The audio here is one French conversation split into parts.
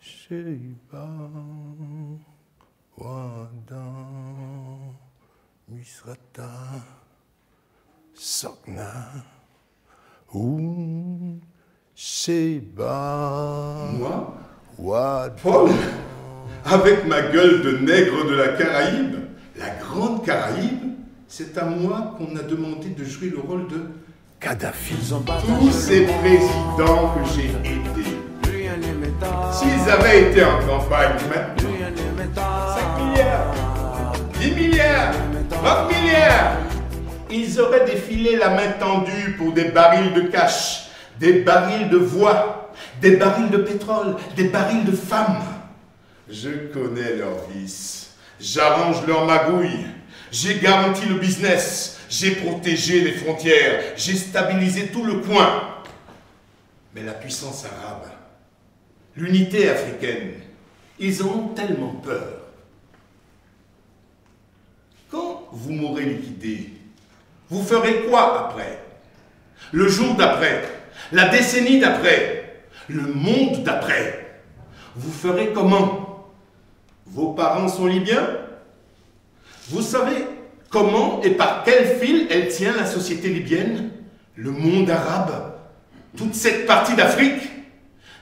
Sheba, Wada, Misrata, Sokna, Ouh, Sheba, Moi Wada. Paul Avec ma gueule de nègre de la Caraïbe, la grande Caraïbe, c'est à moi qu'on a demandé de jouer le rôle de Kadhafi. tous ces présidents que j'ai. S'ils avaient été en campagne maintenant, 5 milliards, 10 milliards, 20 milliards, ils auraient défilé la main tendue pour des barils de cash, des barils de voix, des barils de pétrole, des barils de femmes. Je connais leurs vices, j'arrange leurs magouilles, j'ai garanti le business, j'ai protégé les frontières, j'ai stabilisé tout le coin. Mais la puissance arabe, l'unité africaine, ils ont tellement peur. Quand vous m'aurez liquidé, vous ferez quoi après? Le jour d'après La décennie d'après Le monde d'après Vous ferez comment? Vos parents sont libyens? Vous savez comment et par quel fil elle tient la société libyenne? Le monde arabe? Toute cette partie d'Afrique?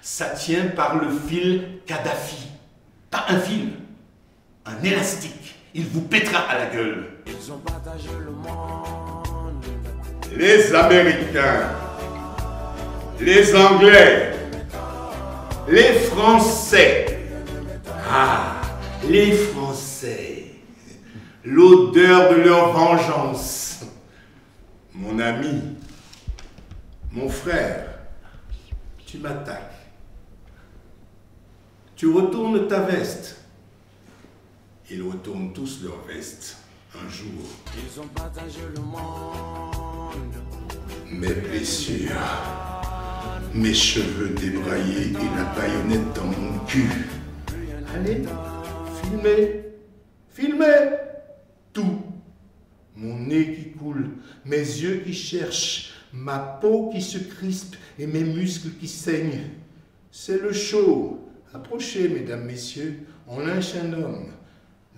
Ça tient par le fil Kadhafi. Pas un fil, un élastique. Il vous pètera à la gueule. Ils ont partagé le monde. les Américains, les Anglais, les Français. Ah, les Français. L'odeur de leur vengeance. Mon ami, mon frère, tu m'attaques. Tu retournes ta veste. Ils retournent tous leur veste un jour. Ils ont partagé le monde. Mes blessures, mes cheveux débraillés et la baïonnette dans mon cul. Allez, filmez, filmez tout. Mon nez qui coule, mes yeux qui cherchent, ma peau qui se crispe et mes muscles qui saignent. C'est le show. Approchez, mesdames, messieurs, on lynche un homme.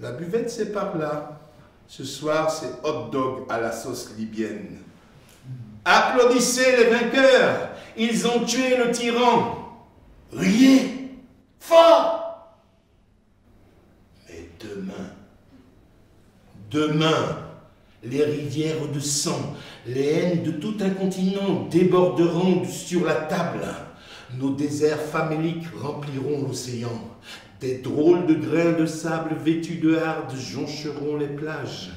La buvette, c'est par là. Ce soir, c'est hot dog à la sauce libyenne. Applaudissez les vainqueurs. Ils ont tué le tyran. Riez fort. Mais demain, demain, les rivières de sang, les haines de tout un continent déborderont sur la table. Nos déserts faméliques rempliront l'océan. Des drôles de grains de sable vêtus de hardes joncheront les plages.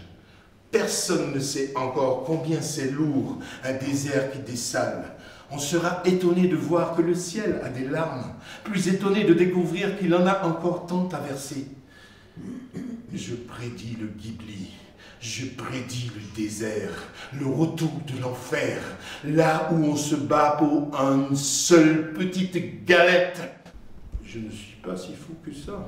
Personne ne sait encore combien c'est lourd, un désert qui dessale. On sera étonné de voir que le ciel a des larmes, plus étonné de découvrir qu'il en a encore tant à verser. Je prédis le Ghibli. Je prédis le désert, le retour de l'enfer, là où on se bat pour une seule petite galette. Je ne suis pas si fou que ça.